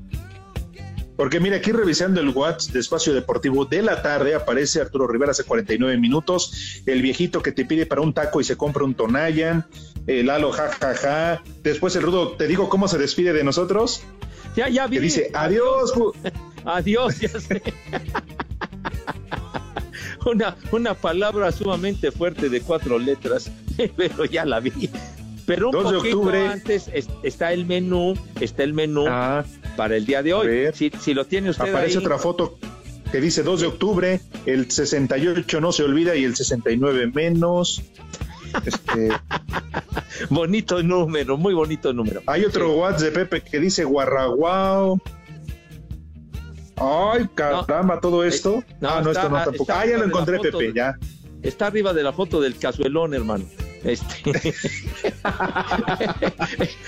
Porque mira, aquí revisando el WhatsApp de Espacio Deportivo de la tarde, aparece Arturo Rivera hace 49 minutos, el viejito que te pide para un taco y se compra un Tonayan, el Lalo jajaja. Después el Rudo, ¿te digo cómo se despide de nosotros? Ya, ya vi. Que dice, adiós. (laughs) Adiós, ya sé. (laughs) una, una palabra sumamente fuerte de cuatro letras, (laughs) pero ya la vi. Pero un 2 de poquito octubre. antes es- está el menú, está el menú para el día de hoy. Si, si lo tiene usted Aparece ahí, otra foto que dice 2 de octubre, el 68 no se olvida y el 69 menos. Este, (laughs) bonito número, muy bonito número. hay otro WhatsApp de Pepe que dice guarraguao. Ay, caramba, todo esto. no, ah, no, está- esto no tampoco. Ah, ya lo encontré, foto Pepe, ya. Está arriba de la foto del cazuelón, hermano. Este. (laughs)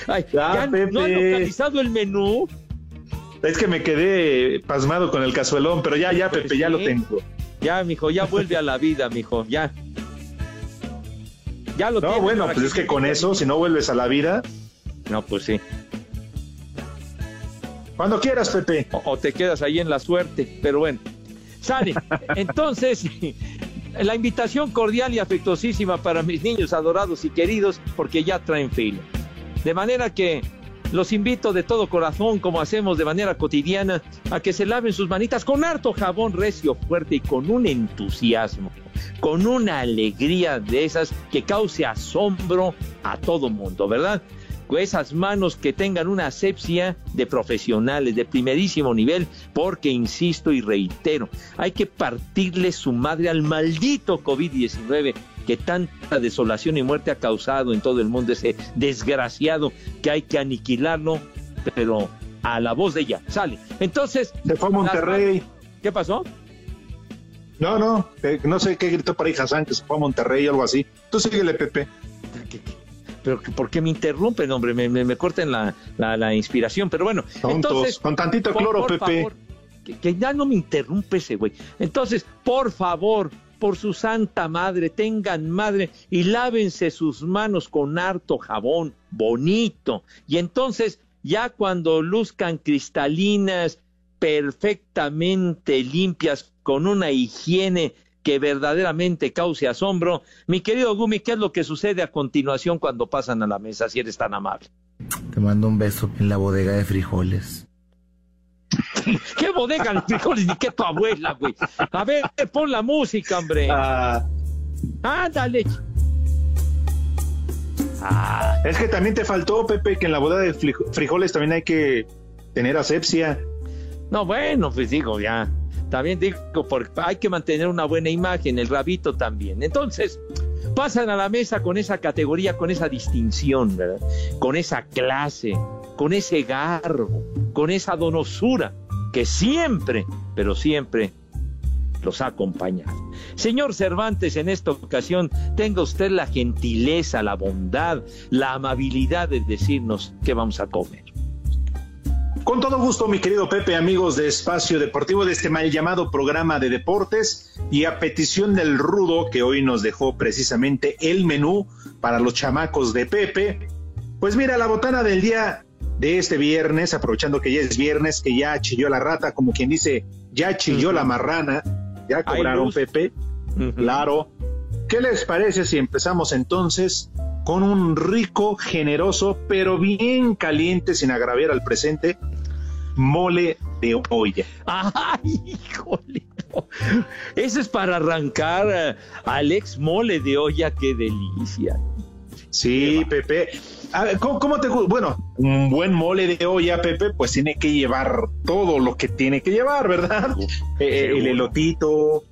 Ay, ya Pepe. no han localizado el menú. Es que me quedé pasmado con el cazuelón, pero ya, ya, Pepe, ya lo tengo. Ya, mijo, ya vuelve a la vida, mijo, ya. Ya lo No, bueno, pues es que con eso, si no vuelves a la vida, No, pues sí. cuando quieras, Pepe. O, o te quedas ahí en la suerte, pero bueno. Sale. (laughs) Entonces, (laughs) la invitación cordial y afectuosísima para mis niños adorados y queridos, porque ya traen filo. De manera que los invito de todo corazón, como hacemos de manera cotidiana, a que se laven sus manitas con harto jabón recio, fuerte y con un entusiasmo, con una alegría de esas que cause asombro a todo mundo, ¿verdad? esas manos que tengan una asepsia de profesionales de primerísimo nivel, porque insisto y reitero, hay que partirle su madre al maldito COVID-19 que tanta desolación y muerte ha causado en todo el mundo, ese desgraciado que hay que aniquilarlo, pero a la voz de ella, sale. Entonces... Se fue a Monterrey. ¿Qué pasó? No, no, eh, no sé qué gritó por ahí Hassan, que se fue a Monterrey o algo así. Tú síguele, Pepe. Pero que- ¿por qué me interrumpen, hombre? Me, me, me corten la, la, la inspiración. Pero bueno, Tontos, entonces... con tantito por- cloro, por Pepe. favor, que, que ya no me interrumpe ese güey. Entonces, por favor, por su santa madre, tengan madre y lávense sus manos con harto jabón, bonito. Y entonces, ya cuando luzcan cristalinas, perfectamente limpias, con una higiene que verdaderamente cause asombro, mi querido Gumi, ¿qué es lo que sucede a continuación cuando pasan a la mesa, si eres tan amable? Te mando un beso en la bodega de frijoles. ¿Qué bodega de frijoles ni qué tu abuela, güey? A ver, pon la música, hombre. Ah. Ándale. Es que también te faltó, Pepe, que en la boda de fri- frijoles también hay que tener asepsia. No, bueno, pues digo, ya. También digo, porque hay que mantener una buena imagen, el rabito también. Entonces, pasan a la mesa con esa categoría, con esa distinción, ¿verdad? Con esa clase, con ese garbo, con esa donosura que siempre, pero siempre los ha acompañado. Señor Cervantes, en esta ocasión tenga usted la gentileza, la bondad, la amabilidad de decirnos qué vamos a comer. Con todo gusto, mi querido Pepe, amigos de Espacio Deportivo, de este mal llamado programa de deportes y a petición del Rudo, que hoy nos dejó precisamente el menú para los chamacos de Pepe. Pues mira, la botana del día de este viernes, aprovechando que ya es viernes, que ya chilló la rata, como quien dice, ya chilló la marrana, ya cobraron. Pepe, claro. ¿Qué les parece si empezamos entonces con un rico, generoso, pero bien caliente, sin agraviar al presente, mole de olla? (laughs) ¡Ay, híjole! Eso es para arrancar eh, al ex mole de olla, qué delicia. Sí, Pepe. A ver, ¿cómo, cómo te gusta? Bueno, un buen mole de olla, Pepe, pues tiene que llevar todo lo que tiene que llevar, ¿verdad? (laughs) Eh, el elotito,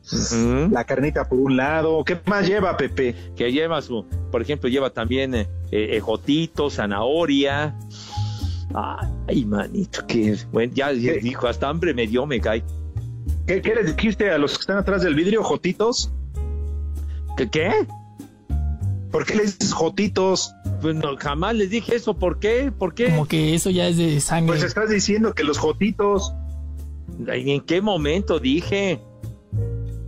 la carnita por un lado. ¿Qué más lleva, Pepe? Que lleva su, por ejemplo, lleva también eh, eh, ejotito, zanahoria. Ay, manito, que bueno, ya ya dijo, hasta hambre me dio, me cae. ¿Qué, qué les dijiste a los que están atrás del vidrio, jotitos? ¿Qué? qué? ¿Por qué les dices jotitos? Pues no, jamás les dije eso, ¿por qué? ¿Por qué? Como que eso ya es de sangre. Pues estás diciendo que los jotitos. ¿En qué momento dije?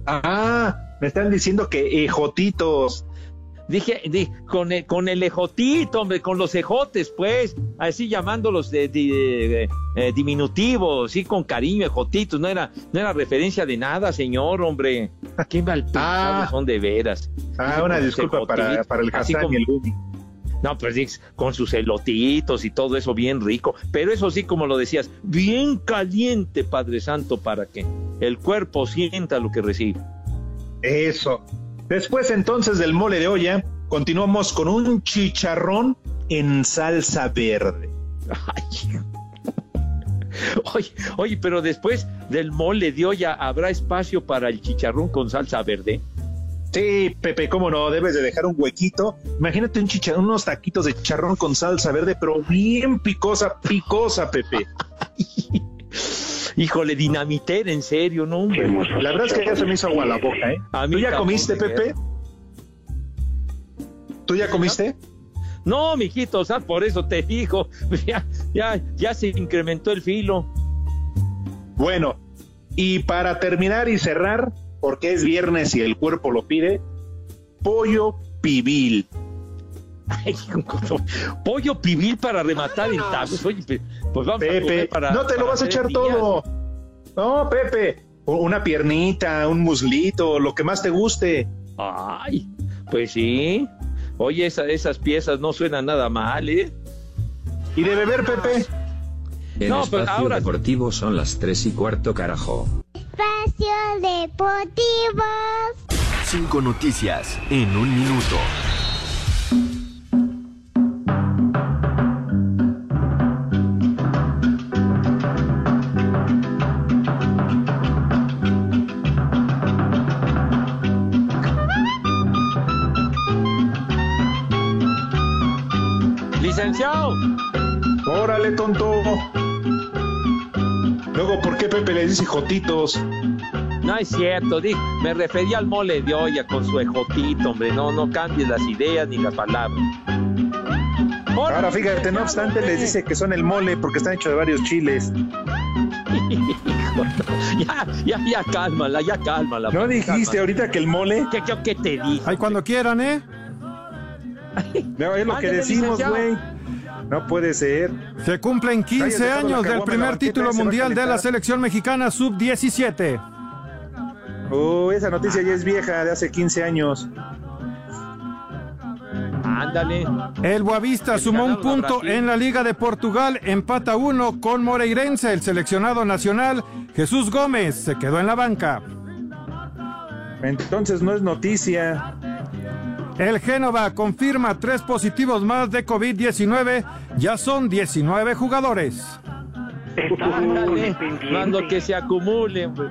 Ah, me están diciendo que ejotitos. Dije, di- con, el, con el ejotito, hombre, con los ejotes, pues, así llamándolos de, de- eh, diminutivos, sí, con cariño, ejotitos, no era, no era referencia de nada, señor, hombre. (laughs) Qué mal pensados son de veras. Ah, una disculpa para, para el así Hassan como- y el no, pues con sus elotitos y todo eso bien rico. Pero eso sí, como lo decías, bien caliente, Padre Santo, para que el cuerpo sienta lo que recibe. Eso. Después entonces del mole de olla, continuamos con un chicharrón en salsa verde. Oye, oye, pero después del mole de olla, ¿habrá espacio para el chicharrón con salsa verde? Sí, Pepe, cómo no, debes de dejar un huequito. Imagínate un chicharrón, unos taquitos de chicharrón con salsa verde, pero bien picosa, picosa, Pepe. (laughs) Híjole, dinamitera, en serio, ¿no? hombre? La verdad es que ya se me hizo agua la boca, ¿eh? A mí ¿Tú ya comiste, Pepe? ¿Tú ya comiste? No, mijito, o sea, por eso te digo, (laughs) ya, ya, ya se incrementó el filo. Bueno, y para terminar y cerrar, porque es viernes y el cuerpo lo pide, pollo pibil. Ay, pollo pibil para rematar en tacos. Oye, pues vamos a Pepe, comer para. no te lo vas a tres echar días. todo. No, Pepe, una piernita, un muslito, lo que más te guste. Ay, pues sí. Oye, esa- esas piezas no suenan nada mal, ¿eh? ¿Y de beber, Pepe? En No, pero espacio ahora- deportivo son las 3 y cuarto, carajo. Espacio Deportivo. Cinco noticias en un minuto. Tonto. Luego, ¿por qué Pepe le dice jotitos? No es cierto, di- me refería al mole de olla con su ejotito, hombre. No, no cambies las ideas ni las palabras. Ahora fíjate, no obstante, les dice que son el mole porque están hechos de varios chiles. (laughs) ya, ya, ya, cálmala, ya cálmala. ¿No dijiste ahorita que el mole? ¿Qué, qué, qué te dije? Ahí cuando quieran, ¿eh? (laughs) No, es lo que decimos, güey. No puede ser. Se cumplen 15 Cállate, solo años del primer título mundial de la selección mexicana sub-17. Oh, esa noticia ya es vieja, de hace 15 años. Ándale. El Boavista sumó un punto Brasil. en la Liga de Portugal, empata uno con Moreirense. El seleccionado nacional Jesús Gómez se quedó en la banca. Entonces no es noticia. El Génova confirma tres positivos más de COVID-19. Ya son 19 jugadores. Ándale. Mando que se acumule, hombre.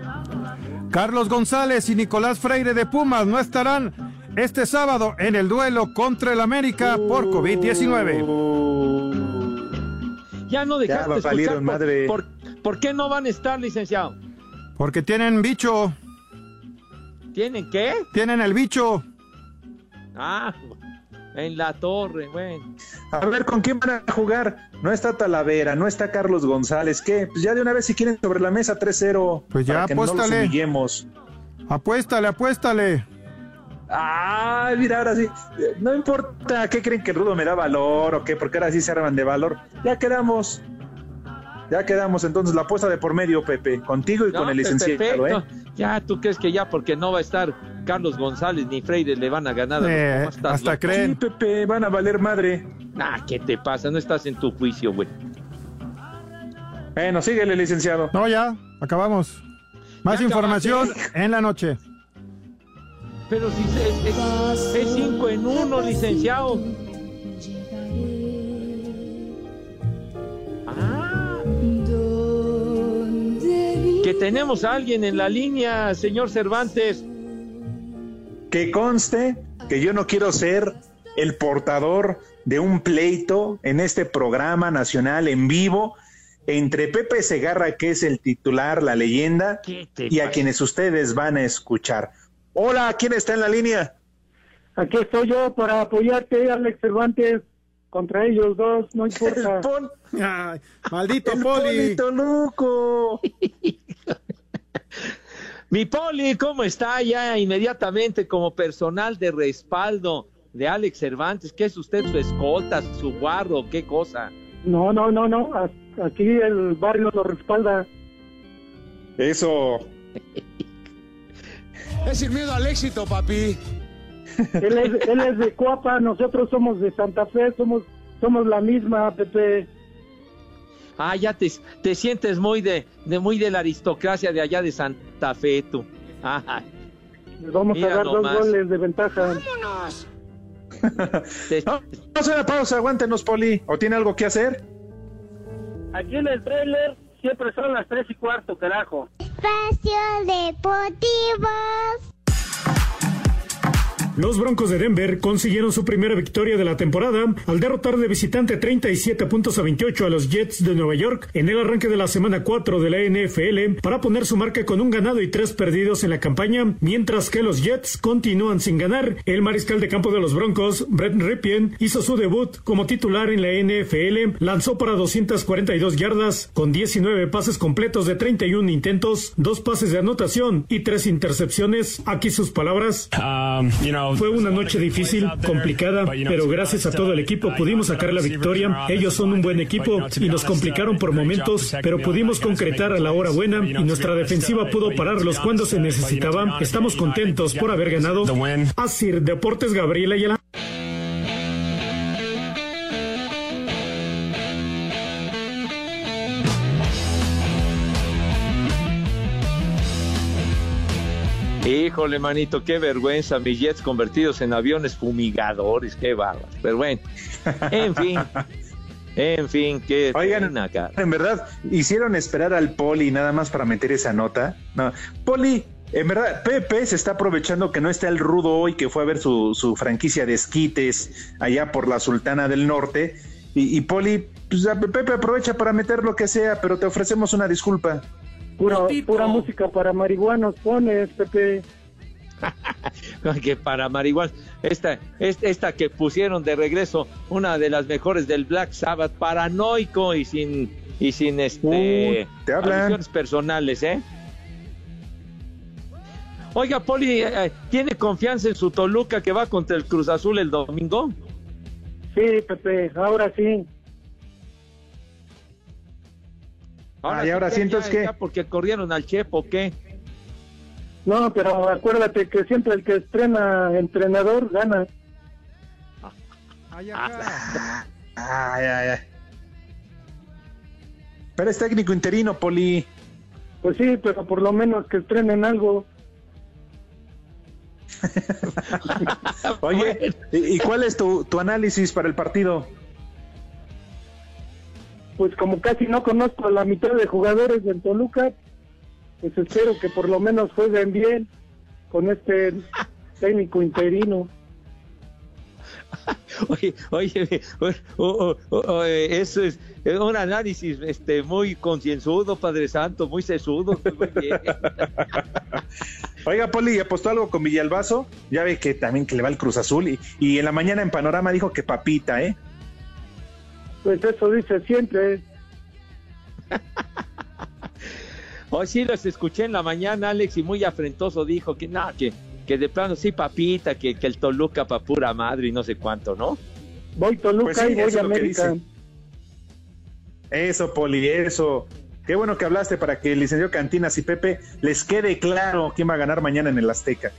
Carlos González y Nicolás Freire de Pumas no estarán este sábado en el duelo contra el América por COVID-19. Ya no Ya dejaste va a escuchar. por- madre. Por, por qué no van a estar, licenciado? Porque tienen bicho, ¿Tienen qué? tienen el bicho. Ah, en la torre, bueno. A ver, ¿con quién van a jugar? No está Talavera, no está Carlos González. ¿Qué? Pues ya de una vez si quieren sobre la mesa 3-0. Pues ya, para que no los. Apuéstale, apuéstale. Ah, mira, ahora sí. No importa qué creen que el Rudo me da valor o qué, porque ahora sí se arman de valor. Ya quedamos. Ya quedamos. Entonces la apuesta de por medio, Pepe. Contigo y No, con el pues, licenciado, perfecto. ¿eh? Ya, ¿tú crees que ya porque no va a estar Carlos González ni Freire le van a ganar? a los Eh, hasta loco? creen. Sí, Pepe, van a valer madre. Nah, ¿qué te pasa? No estás en tu juicio, güey. Bueno, síguele, licenciado. No, ya, acabamos. Más Ya información acabaste. en la noche. Pero si es, es- es cinco en uno, licenciado. Ah. Que tenemos a alguien en la línea, señor Cervantes. Que conste que yo no quiero ser el portador de un pleito en este programa nacional en vivo entre Pepe Segarra, que es el titular, la leyenda, ¿Qué te y a quienes ustedes van a escuchar. Hola, ¿quién está en la línea? Aquí estoy yo para apoyarte, Alex Cervantes, contra ellos dos, no importa. Pon- Ay, maldito el Poli. Luco. (laughs) Mi Poli, ¿cómo está ya inmediatamente como personal de respaldo de Alex Cervantes? ¿Qué es usted, su escolta, su guarro, qué cosa? No, no, no, no. Aquí el barrio lo respalda. Eso. (laughs) Es sin miedo al éxito, papi. Él es, él es de Coapa, nosotros somos de Santa Fe, somos, somos la misma, Pepe. Ah, ya te, te sientes muy de, de, muy de la aristocracia de allá de Santa Fe, tú. Ah, vamos a dar dos goles de ventaja. ¡Vámonos! no, no se pausa, aguántenos, Poli. ¿O tiene algo que hacer? Aquí en el trailer siempre son las tres y cuarto, carajo. Espacio Deportivo. Los Broncos de Denver consiguieron su primera victoria de la temporada al derrotar de visitante 37 puntos a 28 a los Jets de Nueva York en el arranque de la semana 4 de la NFL para poner su marca con un ganado y tres perdidos en la campaña, mientras que los Jets continúan sin ganar. El mariscal de campo de los Broncos, Brett Ripien, hizo su debut como titular en la NFL, lanzó para 242 yardas con 19 pases completos de 31 intentos, dos pases de anotación y tres intercepciones. Aquí sus palabras. Um, fue una noche difícil, complicada, pero gracias a todo el equipo pudimos sacar la victoria. Ellos son un buen equipo y nos complicaron por momentos, pero pudimos concretar a la hora buena y nuestra defensiva pudo pararlos cuando se necesitaba. Estamos contentos por haber ganado. Asir Deportes Gabriela Ayala. Híjole, manito, qué vergüenza, mis jets convertidos en aviones fumigadores, qué barbas. Pero bueno, en fin, en fin, qué Oigan, acá. en verdad, hicieron esperar al Poli nada más para meter esa nota. No, Poli, en verdad, Pepe se está aprovechando que no está el rudo hoy, que fue a ver su, su franquicia de esquites allá por la Sultana del Norte. Y, y Poli, pues, Pepe aprovecha para meter lo que sea, pero te ofrecemos una disculpa. Pura, pura música para marihuanos pones, Pepe. (laughs) que para marihuana, esta, esta que pusieron de regreso, una de las mejores del Black Sabbath, paranoico y sin y sin este uh, personales, ¿eh? Oiga, Poli, eh, ¿tiene confianza en su Toluca que va contra el Cruz Azul el domingo? Sí, Pepe, ahora sí. Ahora, ah, y ahora siento que porque corrieron al Chepo, ¿qué? No, pero acuérdate que siempre el que estrena entrenador gana. Ay, ay, ay. Pero es técnico interino, Poli. Pues sí, pero por lo menos que estrenen algo. (laughs) Oye, (laughs) ¿y cuál es tu, tu análisis para el partido? Pues como casi no conozco a la mitad de jugadores del Toluca, pues espero que por lo menos jueguen bien con este (laughs) técnico interino. (laughs) Oye, oye, eso es un análisis este muy concienzudo, Padre Santo, muy sesudo. Muy bien. (laughs) Oiga, Poli, apostó algo con Villalbazo. Ya ve que también que le va el Cruz Azul. Y, y en la mañana en Panorama dijo que papita, ¿eh? Pues eso dice siempre. (laughs) Hoy sí los escuché en la mañana, Alex, y muy afrentoso dijo que no, que, que de plano sí, papita, que, que el Toluca pa' pura madre y no sé cuánto, ¿no? Voy Toluca pues sí, y voy a América. Eso, Poli, eso. Qué bueno que hablaste para que el licenciado Cantinas y Pepe les quede claro quién va a ganar mañana en el Azteca.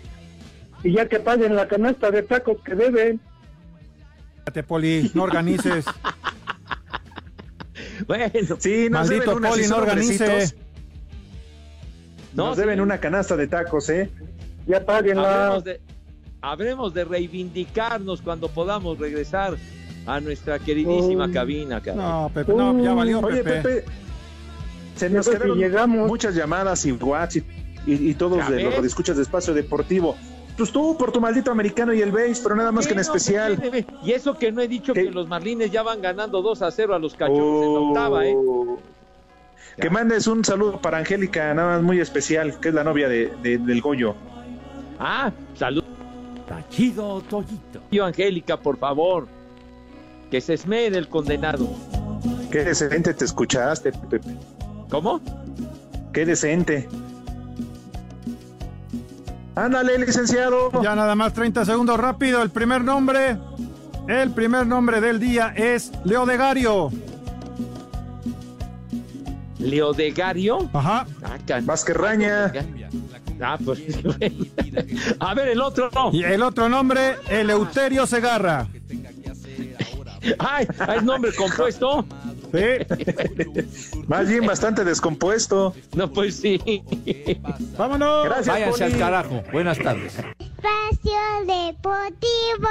Y ya que paguen la canasta de tacos que deben. Poli, no organices. (laughs) Bueno, sí, nos Maldito deben Poli, no organice. Nos sí. deben una canasta de tacos, ¿eh? Ya páguenla. Habremos de, habremos de reivindicarnos cuando podamos regresar a nuestra queridísima Uy. cabina, cara. No, Pepe, no, ya valió, Oye, Pepe. Pepe, se nos que quedaron llegamos. muchas llamadas y WhatsApp y, y, y todos de los ves. escuchas de Espacio Deportivo. Pues tú por tu maldito americano y el base, pero nada más que en no, especial. tiene- Y eso que no he dicho ¿Qué? que los Marlines ya van ganando 2 a 0 a los cachorros en la octava, ¿eh? Oh. Que mandes un saludo para Angélica, nada más muy especial, que es la novia de, de- del Goyo. Ah, salud. Tachido Toyito. Yo, Angélica, por favor. Que se esmere el condenado. Qué decente te escuchaste, Pepe. ¿Cómo? Qué decente. Ándale, licenciado. Ya nada más 30 segundos rápido. El primer nombre, el primer nombre del día es Leodegario. ¿Leodegario? Ajá. Ah, Vázquez Raña. Ah, pues. (laughs) A ver, el otro no. Y el otro nombre, Eleuterio Segarra. Ay, ¿es nombre compuesto? Sí. (laughs) Más bien bastante descompuesto. No, pues sí. Vámonos. Gracias, Váyanse Poli. al carajo. Buenas tardes. Espacio Deportivo.